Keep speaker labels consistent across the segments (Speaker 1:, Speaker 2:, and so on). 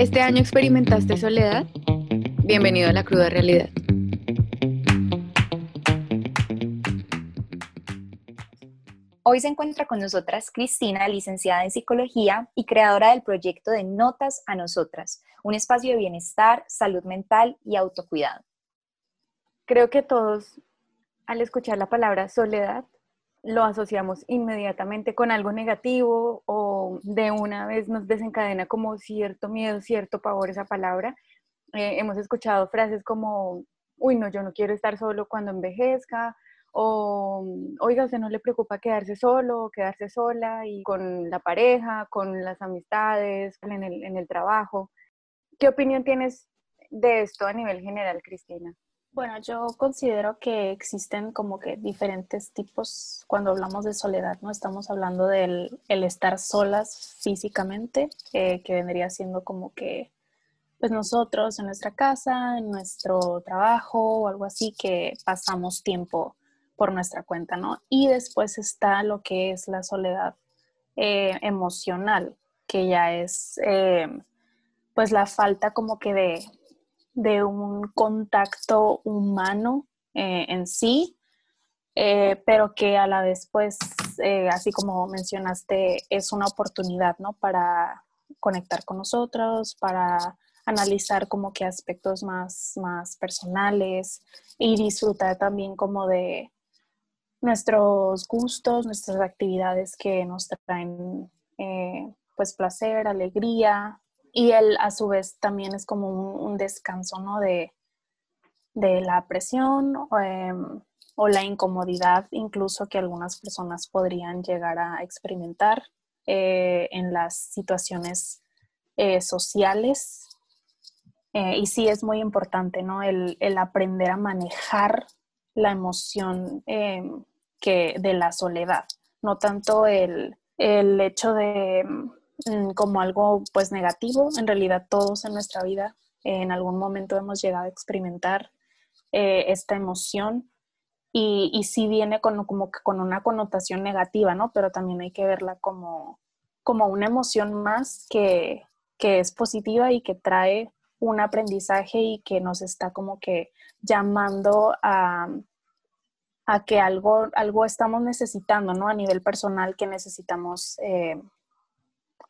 Speaker 1: ¿Este año experimentaste soledad? Bienvenido a la cruda realidad.
Speaker 2: Hoy se encuentra con nosotras Cristina, licenciada en psicología y creadora del proyecto de Notas a Nosotras, un espacio de bienestar, salud mental y autocuidado.
Speaker 1: Creo que todos, al escuchar la palabra soledad, lo asociamos inmediatamente con algo negativo o de una vez nos desencadena como cierto miedo, cierto pavor esa palabra. Eh, hemos escuchado frases como, uy, no, yo no quiero estar solo cuando envejezca, o, oiga, usted no le preocupa quedarse solo, quedarse sola y con la pareja, con las amistades, en el, en el trabajo. ¿Qué opinión tienes de esto a nivel general, Cristina?
Speaker 3: Bueno, yo considero que existen como que diferentes tipos cuando hablamos de soledad, ¿no? Estamos hablando del el estar solas físicamente, eh, que vendría siendo como que, pues nosotros en nuestra casa, en nuestro trabajo o algo así, que pasamos tiempo por nuestra cuenta, ¿no? Y después está lo que es la soledad eh, emocional, que ya es, eh, pues la falta como que de de un contacto humano eh, en sí, eh, pero que a la vez, pues, eh, así como mencionaste, es una oportunidad, ¿no? Para conectar con nosotros, para analizar como que aspectos más, más personales y disfrutar también como de nuestros gustos, nuestras actividades que nos traen pues placer, alegría, y él a su vez también es como un, descanso, ¿no? De, la presión em, o la incomodidad incluso que algunas personas podrían llegar a experimentar eh, en las situaciones eh, sociales. Eh, y sí es muy importante, ¿no? El, aprender a manejar la emoción em, que, de la soledad, no tanto el, el hecho de Mm, como algo pues negativo. En realidad todos en nuestra vida en algún momento hemos llegado a experimentar eh, esta emoción y, y sí viene con, como con una connotación negativa, ¿no? Pero también hay que verla como, como una emoción más que, que es positiva y que trae un aprendizaje y que nos está como que llamando a, a que algo, algo estamos necesitando, ¿no? A nivel personal que necesitamos eh,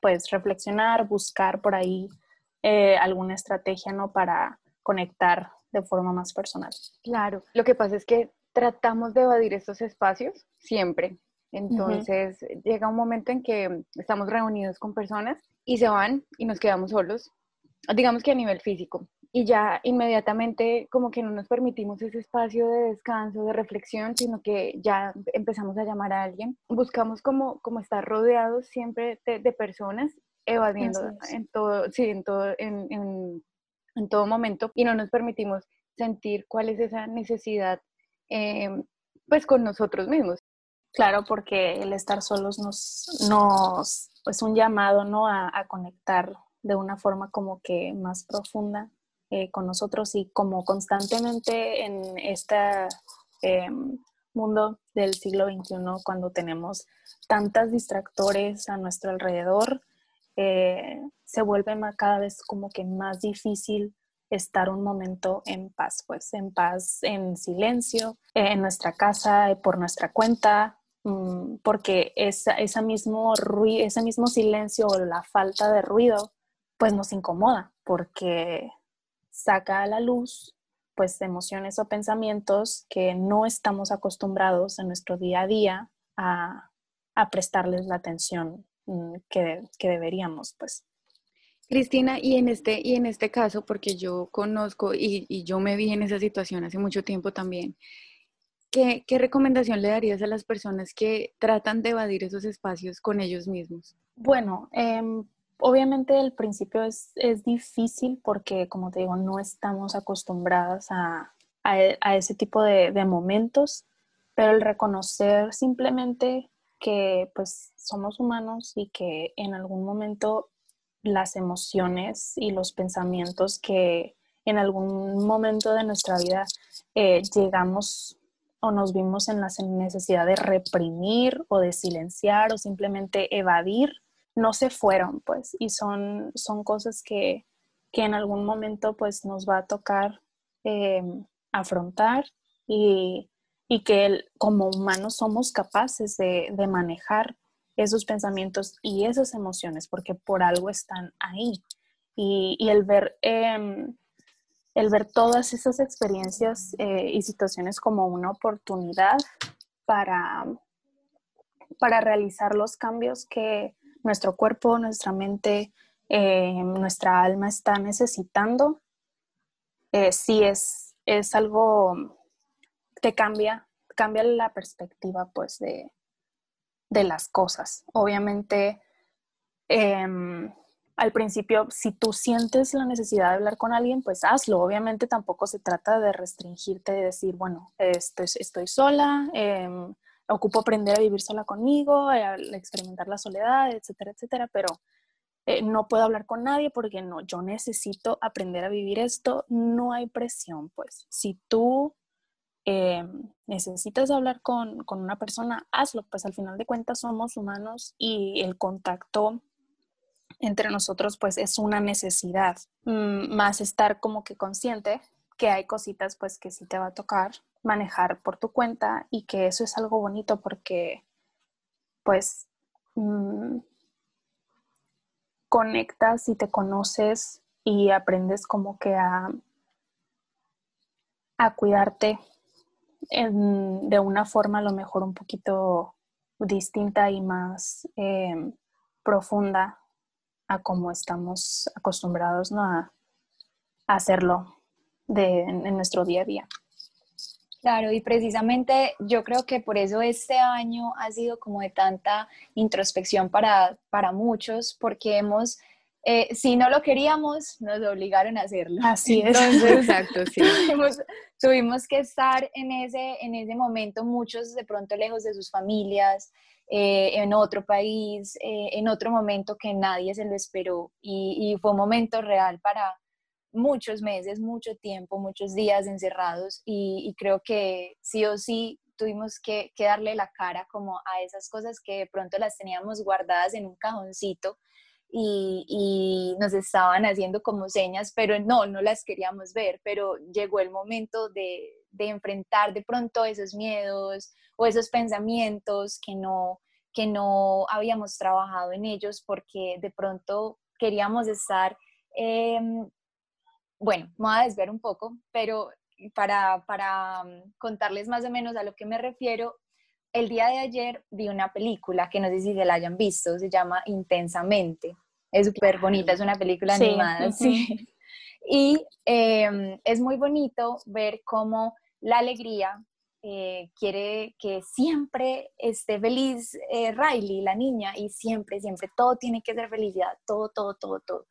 Speaker 3: pues reflexionar, buscar por ahí eh, alguna estrategia, ¿no? Para conectar de forma más personal.
Speaker 1: Claro, lo que pasa es que tratamos de evadir estos espacios siempre. Entonces llega un momento en que estamos reunidos con personas y se van y nos quedamos solos, digamos que a nivel físico y ya inmediatamente como que no nos permitimos ese espacio de descanso, de reflexión, sino que ya empezamos a llamar a alguien. Buscamos como, como estar rodeados siempre de, personas, evadiendo en todo, sí, en todo, en, en, todo momento y no nos permitimos sentir cuál es esa necesidad em, pues con nosotros mismos.
Speaker 3: Claro, porque el estar solos nos, nos es un llamado, ¿no? A, a conectar de una forma como que más profunda eh, con nosotros y como constantemente en este mundo del siglo XXI, cuando tenemos tantas distractores a nuestro alrededor, eh, se vuelve cada vez como que más difícil estar un momento en paz, pues en paz, en silencio, en nuestra casa, por nuestra cuenta, mm, porque esa mismo ese mismo silencio o la falta de ruido, pues nos incomoda, porque saca a la luz pues emociones o pensamientos que no estamos acostumbrados en nuestro día a día a, prestarles la atención mm, que, deberíamos, pues.
Speaker 1: Cristina, y en este, y en este caso, porque yo conozco y, yo me vi en esa situación hace mucho tiempo también, ¿qué, recomendación le darías a las personas que tratan de evadir esos espacios con ellos mismos?
Speaker 3: Bueno, em, obviamente el principio es, difícil porque, como te digo, no estamos acostumbradas a, ese tipo de, momentos, pero el reconocer simplemente que pues somos humanos y que en algún momento las emociones y los pensamientos que en algún momento de nuestra vida eh, llegamos o nos vimos en la necesidad de reprimir o de silenciar o simplemente evadir, no se fueron, pues, y son, son cosas que, que en algún momento pues nos va a tocar em, afrontar y, que como humanos somos capaces de, manejar esos pensamientos y esas emociones porque por algo están ahí. Y, el ver... Em, el ver todas esas experiencias eh, y situaciones como una oportunidad para, para realizar los cambios que nuestro cuerpo, nuestra mente, eh, nuestra alma está necesitando, eh, sí es, es algo que cambia, cambia la perspectiva pues de, de las cosas. Obviamente, em, al principio, si tú sientes la necesidad de hablar con alguien, pues hazlo. Obviamente tampoco se trata de restringirte, de decir, bueno, estoy, estoy sola, em, ocupo aprender a vivir sola conmigo, a experimentar la soledad, etcétera, etcétera, pero eh, no puedo hablar con nadie porque no, yo necesito aprender a vivir esto, no hay presión, pues. Si tú eh, necesitas hablar con, con, una persona, hazlo, pues al final de cuentas somos humanos y el contacto entre nosotros pues es una necesidad, mm, más estar como que consciente que hay cositas pues que sí te va a tocar manejar por tu cuenta y que eso es algo bonito porque pues mm, conectas y te conoces y aprendes como que a, a cuidarte de una forma a lo mejor un poquito distinta y más em, profunda a como estamos acostumbrados a, hacerlo en nuestro día a día.
Speaker 2: Claro, y precisamente yo creo que por eso este año ha sido como de tanta introspección para, para muchos, porque hemos, eh, si no lo queríamos, nos obligaron a hacerlo.
Speaker 3: Así es.
Speaker 1: exacto, sí.
Speaker 2: tuvimos, que estar en ese, en ese momento, muchos de pronto lejos de sus familias, eh, en otro país, eh, en otro momento que nadie se lo esperó, y, y fue un momento real para muchos meses, mucho tiempo, muchos días encerrados y, creo que sí o sí tuvimos que, darle la cara como a esas cosas que de pronto las teníamos guardadas en un cajoncito y, nos estaban haciendo como señas, pero no, no las queríamos ver, pero llegó el momento de, de enfrentar de pronto esos miedos o esos pensamientos que no, que no habíamos trabajado en ellos porque de pronto queríamos estar em, bueno, me voy a desviar un poco, pero para, para mm, contarles más o menos a lo que me refiero, el día de ayer vi una película que no sé si se la hayan visto, se llama Intensamente. Es súper bonita, es una película animada, sí. Y em, es muy bonito ver cómo la alegría eh, quiere que siempre esté feliz eh, Riley, la niña, y siempre, siempre, todo tiene que ser felicidad, todo, todo, todo, todo.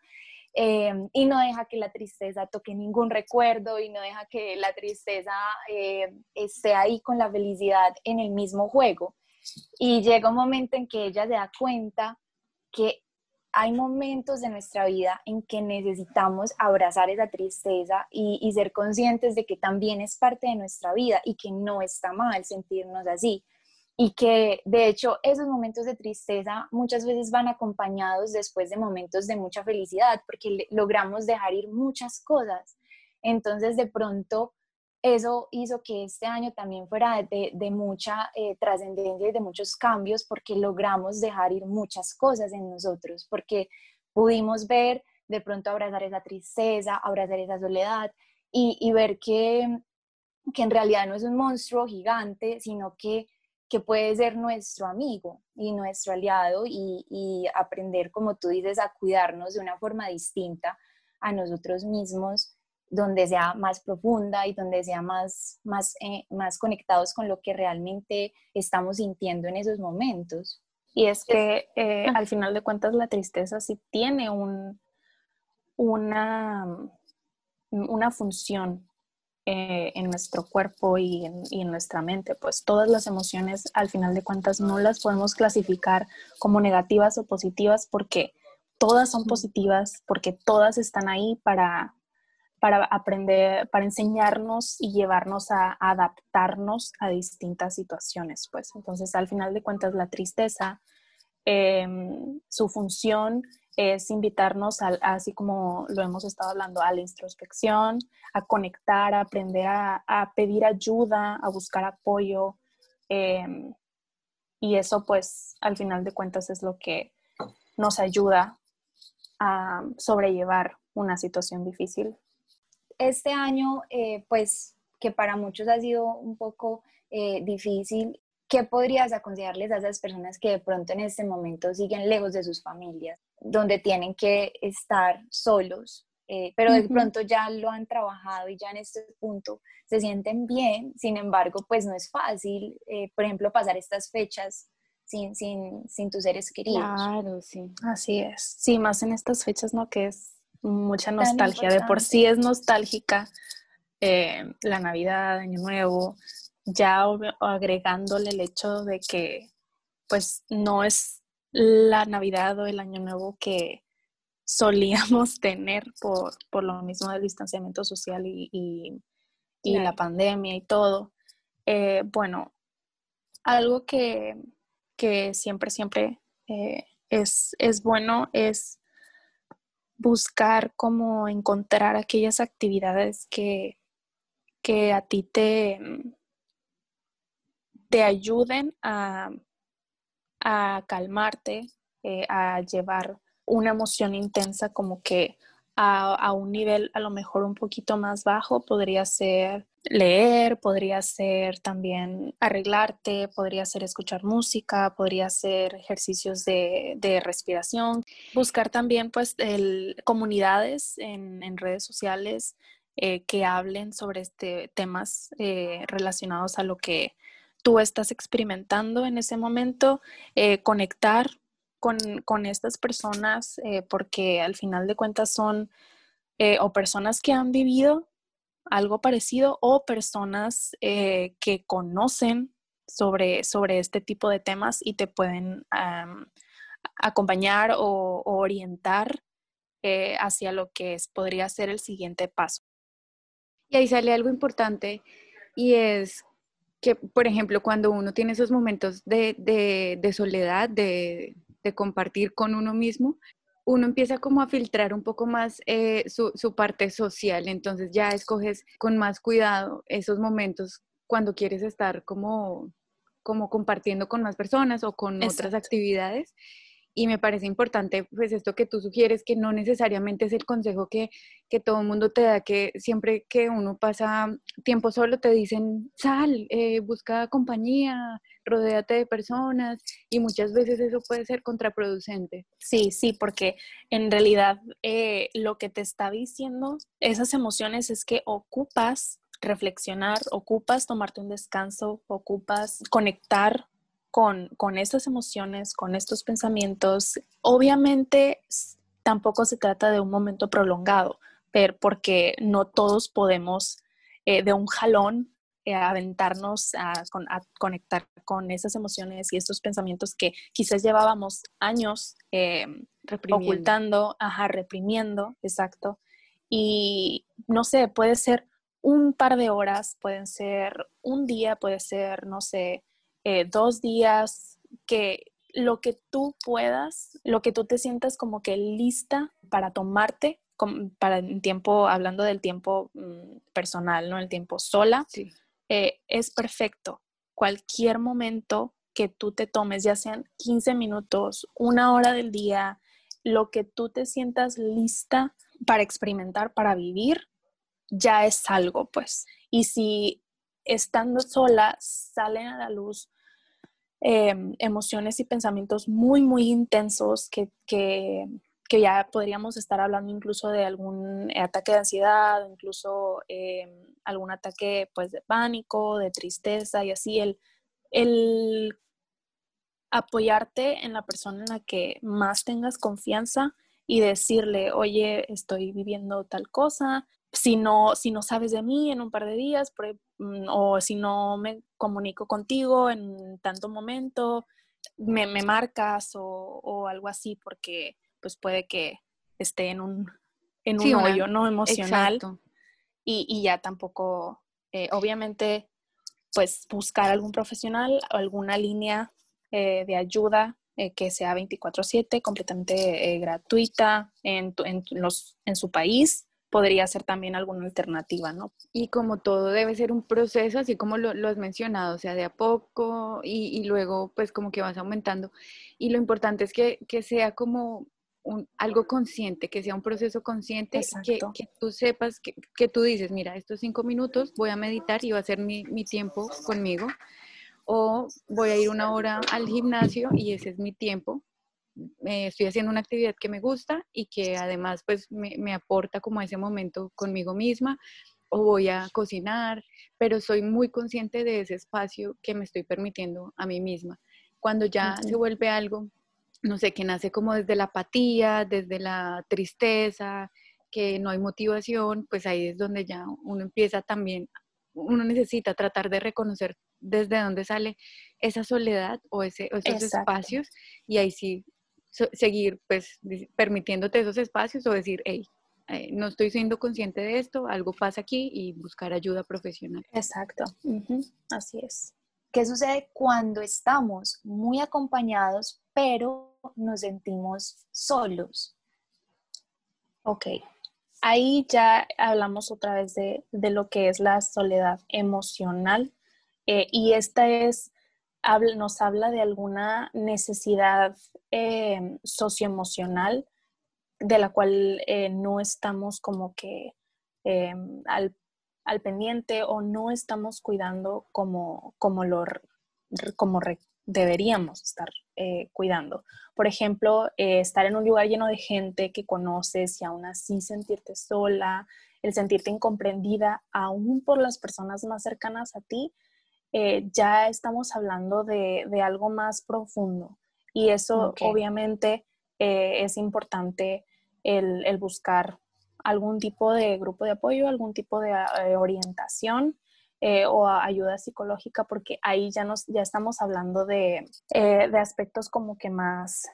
Speaker 2: Em, y no deja que la tristeza toque ningún recuerdo y no deja que la tristeza eh, esté ahí con la felicidad en el mismo juego. Y llega un momento en que ella se da cuenta que hay momentos de nuestra vida en que necesitamos abrazar esa tristeza y, y ser conscientes de que también es parte de nuestra vida y que no está mal sentirnos así y que de hecho esos momentos de tristeza muchas veces van acompañados después de momentos de mucha felicidad porque logramos dejar ir muchas cosas. Entonces de pronto eso hizo que este año también fuera de, de mucha eh, trascendencia y de muchos cambios porque logramos dejar ir muchas cosas en nosotros, porque pudimos ver de pronto abrazar esa tristeza, abrazar esa soledad y, y ver que, que en realidad no es un monstruo gigante, sino que que puede ser nuestro amigo y nuestro aliado y, aprender, como tú dices, a cuidarnos de una forma distinta a nosotros mismos, donde sea más profunda y donde sea más, más, eh, más conectados con lo que realmente estamos sintiendo en esos momentos.
Speaker 3: Y es que eh, al final de cuentas la tristeza sí tiene un, una, una función eh, en nuestro cuerpo y en, nuestra mente. Pues todas las emociones, al final de cuentas, no las podemos clasificar como negativas o positivas porque todas son positivas, porque todas están ahí para, para aprender, para enseñarnos y llevarnos a, adaptarnos a distintas situaciones. Pues entonces, al final de cuentas, la tristeza Em, su función es invitarnos, a, así como lo hemos estado hablando, a la introspección, a conectar, a aprender a, pedir ayuda, a buscar apoyo. Em, y eso pues al final de cuentas es lo que nos ayuda a sobrellevar una situación difícil.
Speaker 2: Este año, eh, pues que para muchos ha sido un poco eh, difícil, ¿qué podrías aconsejarles a esas personas que de pronto en este momento siguen lejos de sus familias, donde tienen que estar solos, eh, pero de pronto ya lo han trabajado y ya en este punto se sienten bien, sin embargo, pues no es fácil, por ejemplo, pasar estas fechas sin, sin, sin tus seres queridos.
Speaker 3: Claro, sí. Así es. Sí, más en estas fechas, ¿no? Que es mucha nostalgia. De por sí es nostálgica eh, la Navidad, Año Nuevo, ya agregándole el hecho de que pues no es la Navidad o el Año Nuevo que solíamos tener por, por lo mismo del distanciamiento social y, y, la pandemia y todo. Eh, bueno, algo que, que siempre, siempre eh, es, es bueno es buscar cómo encontrar aquellas actividades que, que a ti te, te ayuden a, a calmarte, eh, a llevar una emoción intensa como que a, un nivel a lo mejor un poquito más bajo. Podría ser leer, podría ser también arreglarte, podría ser escuchar música, podría ser ejercicios de, respiración. Buscar también pues comunidades en, redes sociales eh, que hablen sobre este, temas eh, relacionados a lo que tú estás experimentando en ese momento, eh, conectar con, estas personas eh, porque al final de cuentas son eh, o personas que han vivido algo parecido o personas que conocen sobre, sobre este tipo de temas y te pueden acompañar o, orientar hacia lo que es, podría ser el siguiente paso.
Speaker 1: Y ahí sale algo importante y es que, por ejemplo, cuando uno tiene esos momentos de, de soledad, de, de compartir con uno mismo, uno empieza como a filtrar un poco más eh, su, parte social, entonces ya escoges con más cuidado esos momentos cuando quieres estar como, como compartiendo con más personas o con otras actividades y me parece importante, pues esto que tú sugieres, que no necesariamente es el consejo que, que todo el mundo te da, que siempre que uno pasa tiempo solo te dicen, sal, eh, busca compañía, rodéate de personas y muchas veces eso puede ser contraproducente.
Speaker 3: Sí, sí, porque en realidad eh, lo que te está diciendo esas emociones es que ocupas reflexionar, ocupas tomarte un descanso, ocupas conectar con, con estas emociones, con estos pensamientos. Obviamente tampoco se trata de un momento prolongado, pero porque no todos podemos eh, de un jalón eh, aventarnos a, conectar con esas emociones y estos pensamientos que quizás llevábamos años eh, ocultando, ajá, reprimiendo, exacto. Y no sé, puede ser un par de horas, pueden ser un día, puede ser, no sé, eh, dos días, que lo que tú puedas, lo que tú te sientas como que lista para tomarte, para el tiempo, hablando del tiempo mm, personal, ¿no? El tiempo sola, eh, es perfecto. Cualquier momento que tú te tomes, ya sean 15 minutos, una hora del día, lo que tú te sientas lista para experimentar, para vivir, ya es algo, pues. Y si estando sola salen a la luz em, emociones y pensamientos muy, muy intensos que, que, ya podríamos estar hablando incluso de algún ataque de ansiedad, incluso em, algún ataque pues de pánico, de tristeza y así, el, el apoyarte en la persona en la que más tengas confianza y decirle, oye, estoy viviendo tal cosa, si no, si no sabes de mí en un par de días, o si no me comunico contigo en tanto momento, me, marcas o, algo así, porque pues puede que esté en un, en un hoyo no emocional. Y, ya tampoco, eh, obviamente, pues buscar algún profesional, alguna línea eh, de ayuda eh, que sea 24/7, completamente gratuita en, en, los, en su país, podría ser también alguna alternativa, ¿no?
Speaker 1: Y como todo debe ser un proceso, así como lo, lo has mencionado, o sea, de a poco y, y, luego pues como que vas aumentando. Y lo importante es que, que sea como un, algo consciente, que sea un proceso consciente, que, que, tú sepas, que, que, tú dices, mira, estos cinco minutos voy a meditar y va a ser mi, mi tiempo conmigo o voy a ir una hora al gimnasio y ese es mi tiempo. Estoy haciendo una actividad que me gusta y que además pues me, me aporta como ese momento conmigo misma o voy a cocinar, pero soy muy consciente de ese espacio que me estoy permitiendo a mí misma. Cuando ya se vuelve algo, no sé, que nace como desde la apatía, desde la tristeza, que no hay motivación, pues ahí es donde ya uno empieza también, uno necesita tratar de reconocer desde dónde sale esa soledad o, ese, esos espacios y ahí sí seguir pues permitiéndote esos espacios o decir, hey, eh, no estoy siendo consciente de esto, algo pasa aquí y buscar ayuda profesional.
Speaker 3: Exacto, así es.
Speaker 2: ¿Qué sucede cuando estamos muy acompañados pero nos sentimos solos?
Speaker 3: Ok, ahí ya hablamos otra vez de, de lo que es la soledad emocional eh, y esta es, nos habla de alguna necesidad eh, socioemocional de la cual eh, no estamos como que al, al, pendiente o no estamos cuidando como, como, lo, como deberíamos estar cuidando. Por ejemplo, estar en un lugar lleno de gente que conoces y aún así sentirte sola, el sentirte incomprendida aún por las personas más cercanas a ti, eh, ya estamos hablando de, algo más profundo. Y eso obviamente eh, es importante el, buscar algún tipo de grupo de apoyo, algún tipo de eh, orientación o ayuda psicológica, porque ahí ya, nos, ya estamos hablando de, aspectos como que más,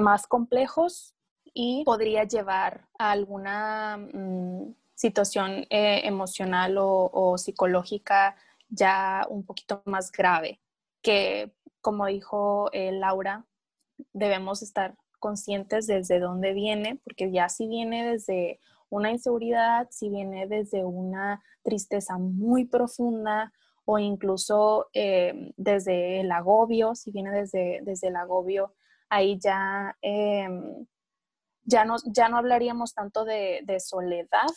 Speaker 3: más complejos y podría llevar a alguna mm, situación emocional o psicológica ya un poquito más grave, que como dijo eh, Laura, debemos estar conscientes desde dónde viene, porque ya si viene desde una inseguridad, si viene desde una tristeza muy profunda o incluso eh, desde el agobio, si viene desde, desde el agobio, ahí ya, em, ya, no, ya no hablaríamos tanto de, soledad,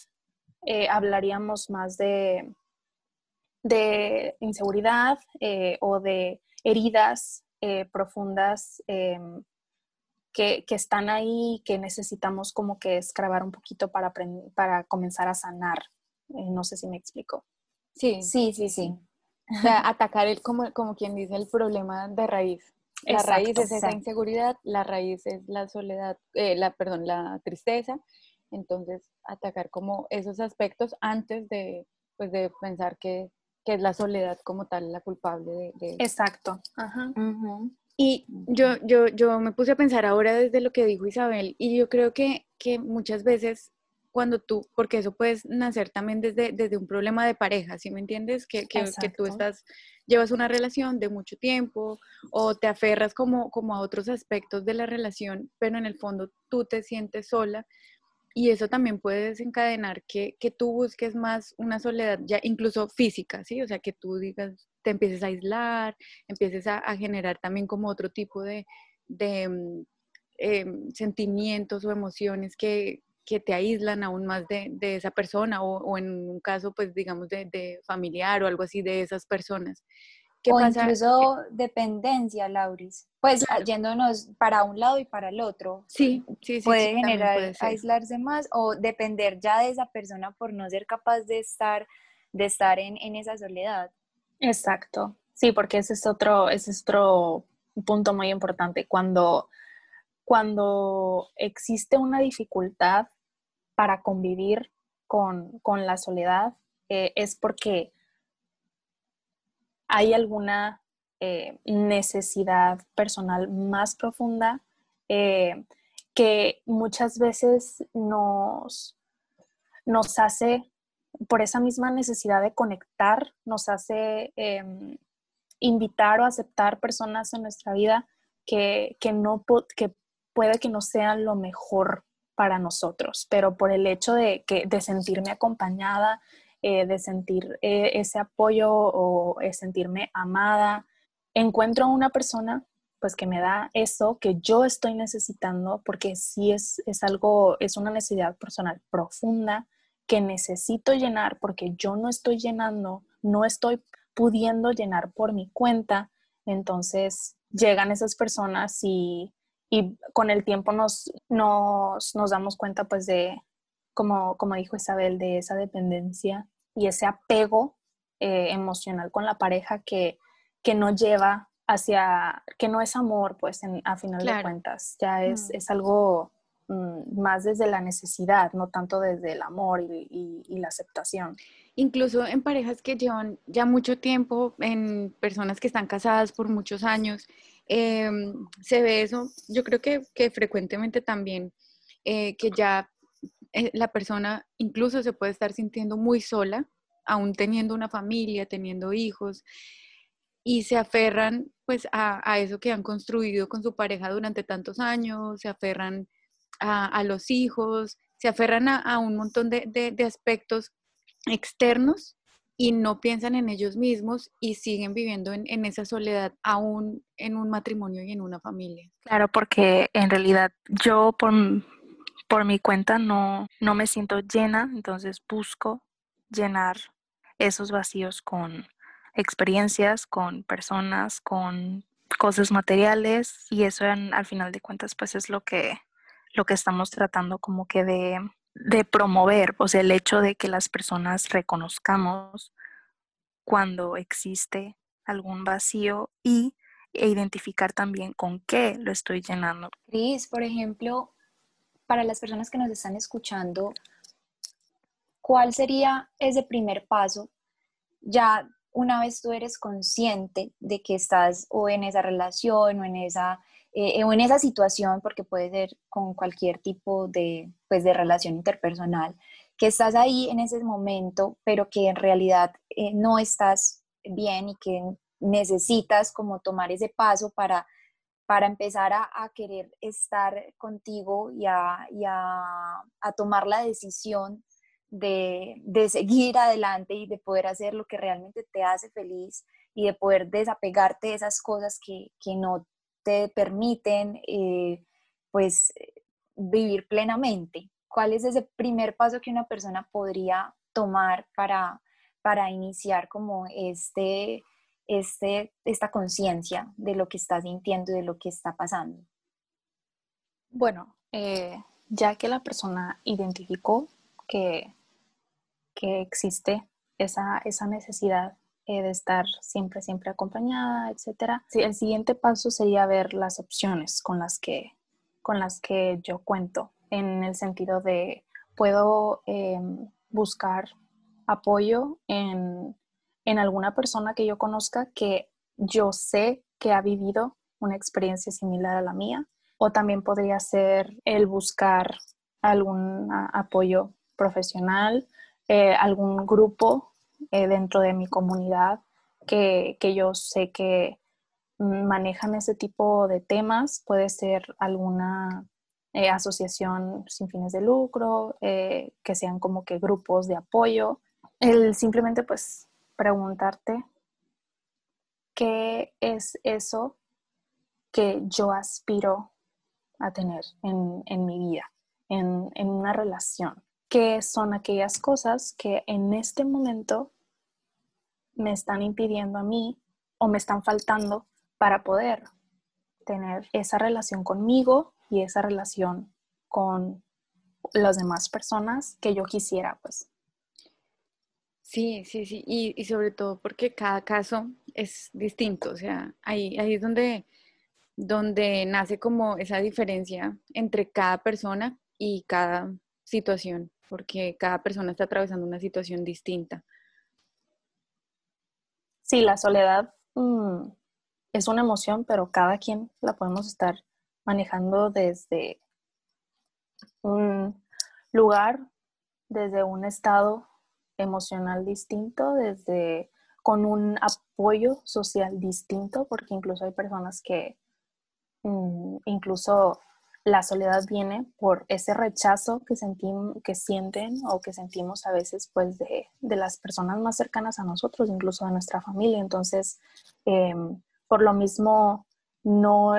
Speaker 3: eh, hablaríamos más de, de inseguridad eh, o de heridas eh, profundas em, que, están ahí, que necesitamos como que escrabar un poquito para, para comenzar a sanar. Eh, no sé si me explico.
Speaker 1: Sí, sí, sí, sí. O sea, atacar el, como, como quien dice el problema de raíz. La raíz es esa inseguridad, la raíz es la soledad, la, perdón, la tristeza. Entonces, atacar como esos aspectos antes de, pues, de pensar que que es la soledad como tal la culpable de,
Speaker 3: Exacto. Ajá.
Speaker 1: Y yo, yo, yo me puse a pensar ahora desde lo que dijo Isabel, y yo creo que, que muchas veces cuando tú, porque eso puede nacer también desde, desde un problema de pareja, ¿sí me entiendes? Que, que, que, tú estás, llevas una relación de mucho tiempo o te aferras como, como a otros aspectos de la relación, pero en el fondo tú te sientes sola y eso también puede desencadenar que, que, tú busques más una soledad ya incluso física, ¿sí? O sea, que tú digas, te empieces a aislar, empieces a, generar también como otro tipo de, de mm, em, sentimientos o emociones que, que, te aíslan aún más de, de esa persona o, o, en un caso, pues digamos, de, de familiar o algo así de esas personas
Speaker 2: o incluso dependencia, Lauris. Pues yéndonos para un lado y para el otro.
Speaker 1: Sí, sí, sí.
Speaker 2: Puede generar aislarse más o depender ya de esa persona por no ser capaz de estar, de estar en, en esa soledad.
Speaker 3: Exacto. Sí, porque ese es otro, ese es otro punto muy importante. Cuando, cuando existe una dificultad para convivir con, con la soledad, eh, es porque hay alguna eh, necesidad personal más profunda eh, que muchas veces nos, nos hace, por esa misma necesidad de conectar, nos hace em, invitar o aceptar personas en nuestra vida, que, que, no, que puede que no sea lo mejor para nosotros, pero por el hecho de, que, de sentirme acompañada, eh, de sentir eh, ese apoyo o eh, sentirme amada, encuentro a una persona pues que me da eso que yo estoy necesitando, porque sí es, es algo, es una necesidad personal profunda que necesito llenar porque yo no estoy llenando, no estoy pudiendo llenar por mi cuenta. Entonces llegan esas personas y, y con el tiempo nos, nos, nos, damos cuenta pues de, como, como dijo Isabel, de esa dependencia y ese apego eh, emocional con la pareja que, que no lleva hacia, que no es amor, pues a final de cuentas, ya es, mm. es algo mm, más desde la necesidad, no tanto desde el amor y, y, la aceptación.
Speaker 1: Incluso en parejas que llevan ya mucho tiempo, en personas que están casadas por muchos años, em, se ve eso, yo creo que, que frecuentemente también, eh, que ya la persona incluso se puede estar sintiendo muy sola, aún teniendo una familia, teniendo hijos, y se aferran pues a, eso que han construido con su pareja durante tantos años, se aferran a, los hijos, se aferran a, un montón de, aspectos externos y no piensan en ellos mismos y siguen viviendo en, esa soledad aún en un matrimonio y en una familia.
Speaker 3: Claro, porque en realidad yo por, por mi cuenta no, no me siento llena, entonces busco llenar esos vacíos con experiencias, con personas, con cosas materiales y eso al final de cuentas pues es lo que, lo que estamos tratando como que de, de promover, o sea, el hecho de que las personas reconozcamos cuando existe algún vacío y e identificar también con qué lo estoy llenando.
Speaker 2: Cris, por ejemplo, para las personas que nos están escuchando, ¿cuál sería ese primer paso ya una vez tú eres consciente de que estás o en esa relación o en esa, eh, o en esa situación, porque puede ser con cualquier tipo de, pues, de relación interpersonal, que estás ahí en ese momento, pero que en realidad eh, no estás bien y que necesitas como tomar ese paso para, para empezar a, querer estar contigo y, a, tomar la decisión de, seguir adelante y de poder hacer lo que realmente te hace feliz y de poder desapegarte de esas cosas que, no te permiten eh, pues vivir plenamente. ¿Cuál es ese primer paso que una persona podría tomar para iniciar como este, este, esta conciencia de lo que está sintiendo y de lo que está pasando?
Speaker 3: Bueno, eh, ya que la persona identificó que que existe esa, esa necesidad eh, de estar siempre, siempre acompañada, etc. el siguiente paso sería ver las opciones con las que, con las que yo cuento, en el sentido de puedo em, buscar apoyo en, en alguna persona que yo conozca que yo sé que ha vivido una experiencia similar a la mía, o también podría ser el buscar algún apoyo profesional eh, algún grupo eh, dentro de mi comunidad que, yo sé que manejan ese tipo de temas. Puede ser alguna eh, asociación sin fines de lucro, que sean como que grupos de apoyo. El simplemente pues preguntarte qué es eso que yo aspiro a tener en, mi vida, en, en una relación qué son aquellas cosas que en este momento me están impidiendo a mí o me están faltando para poder tener esa relación conmigo y esa relación con las demás personas que yo quisiera, pues.
Speaker 1: Sí, sí, sí, y, sobre todo porque cada caso es distinto, o sea, ahí, ahí es donde, donde nace como esa diferencia entre cada persona y cada situación porque cada persona está atravesando una situación distinta.
Speaker 3: Sí, la soledad mm, es una emoción, pero cada quien la podemos estar manejando desde un lugar, desde un estado emocional distinto, desde con un apoyo social distinto, porque incluso hay personas que mm, incluso la soledad viene por ese rechazo que, sentimos, que sienten o que sentimos a veces pues de, las personas más cercanas a nosotros, incluso a nuestra familia. Entonces, em, por lo mismo, no,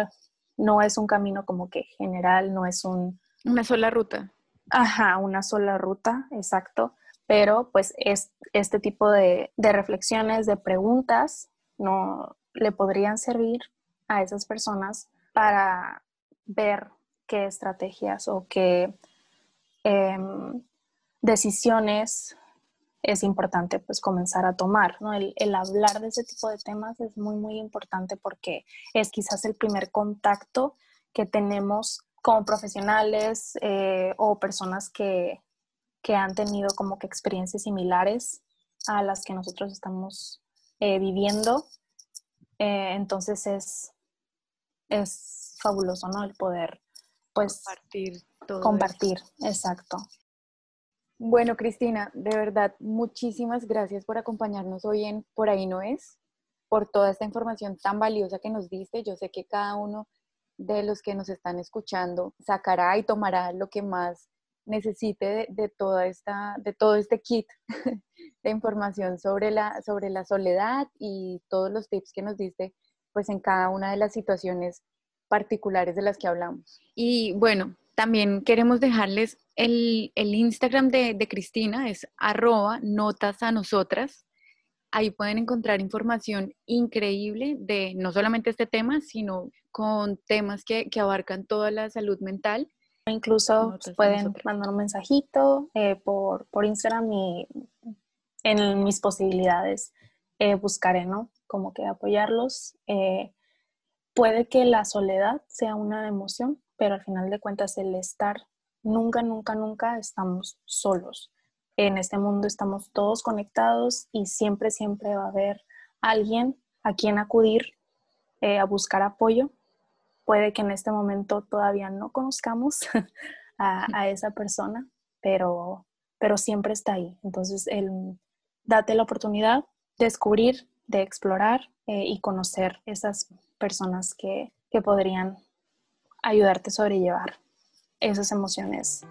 Speaker 3: no es un camino como que general, no es un...
Speaker 1: Una sola ruta.
Speaker 3: Ajá, una sola ruta, exacto. Pero pues es, este tipo de, de reflexiones, de preguntas, no le podrían servir a esas personas para ver qué estrategias o qué em, decisiones es importante pues comenzar a tomar. ¿no? El, hablar de ese tipo de temas es muy, muy importante porque es quizás el primer contacto que tenemos con profesionales eh, o personas que, han tenido como que experiencias similares a las que nosotros estamos eh, viviendo. Eh, entonces es, es fabuloso, ¿no? El poder pues
Speaker 1: compartir todo.
Speaker 3: Compartir, exacto.
Speaker 1: Bueno, Cristina, de verdad, muchísimas gracias por acompañarnos hoy en Por ahí no es, por toda esta información tan valiosa que nos diste. Yo sé que cada uno de los que nos están escuchando sacará y tomará lo que más necesite de, toda esta, de todo este kit de información sobre la, sobre la soledad y todos los tips que nos diste pues en cada una de las situaciones particulares de las que hablamos. Y bueno, también queremos dejarles el, Instagram de, Cristina, es arroba notas a nosotras. Ahí pueden encontrar información increíble de no solamente este tema, sino con temas que, abarcan toda la salud mental.
Speaker 3: Incluso pueden mandar un mensajito eh, por, Instagram y en mis posibilidades eh, buscaré, ¿no? Como que apoyarlos. Eh, puede que la soledad sea una emoción, pero al final de cuentas el estar, nunca, nunca, nunca estamos solos. En este mundo estamos todos conectados y siempre, siempre va a haber alguien a quien acudir eh, a buscar apoyo. Puede que en este momento todavía no conozcamos a, esa persona, pero, pero siempre está ahí. Entonces, el, date la oportunidad de descubrir, de explorar eh, y conocer esas personas que, que podrían ayudarte a sobrellevar esas emociones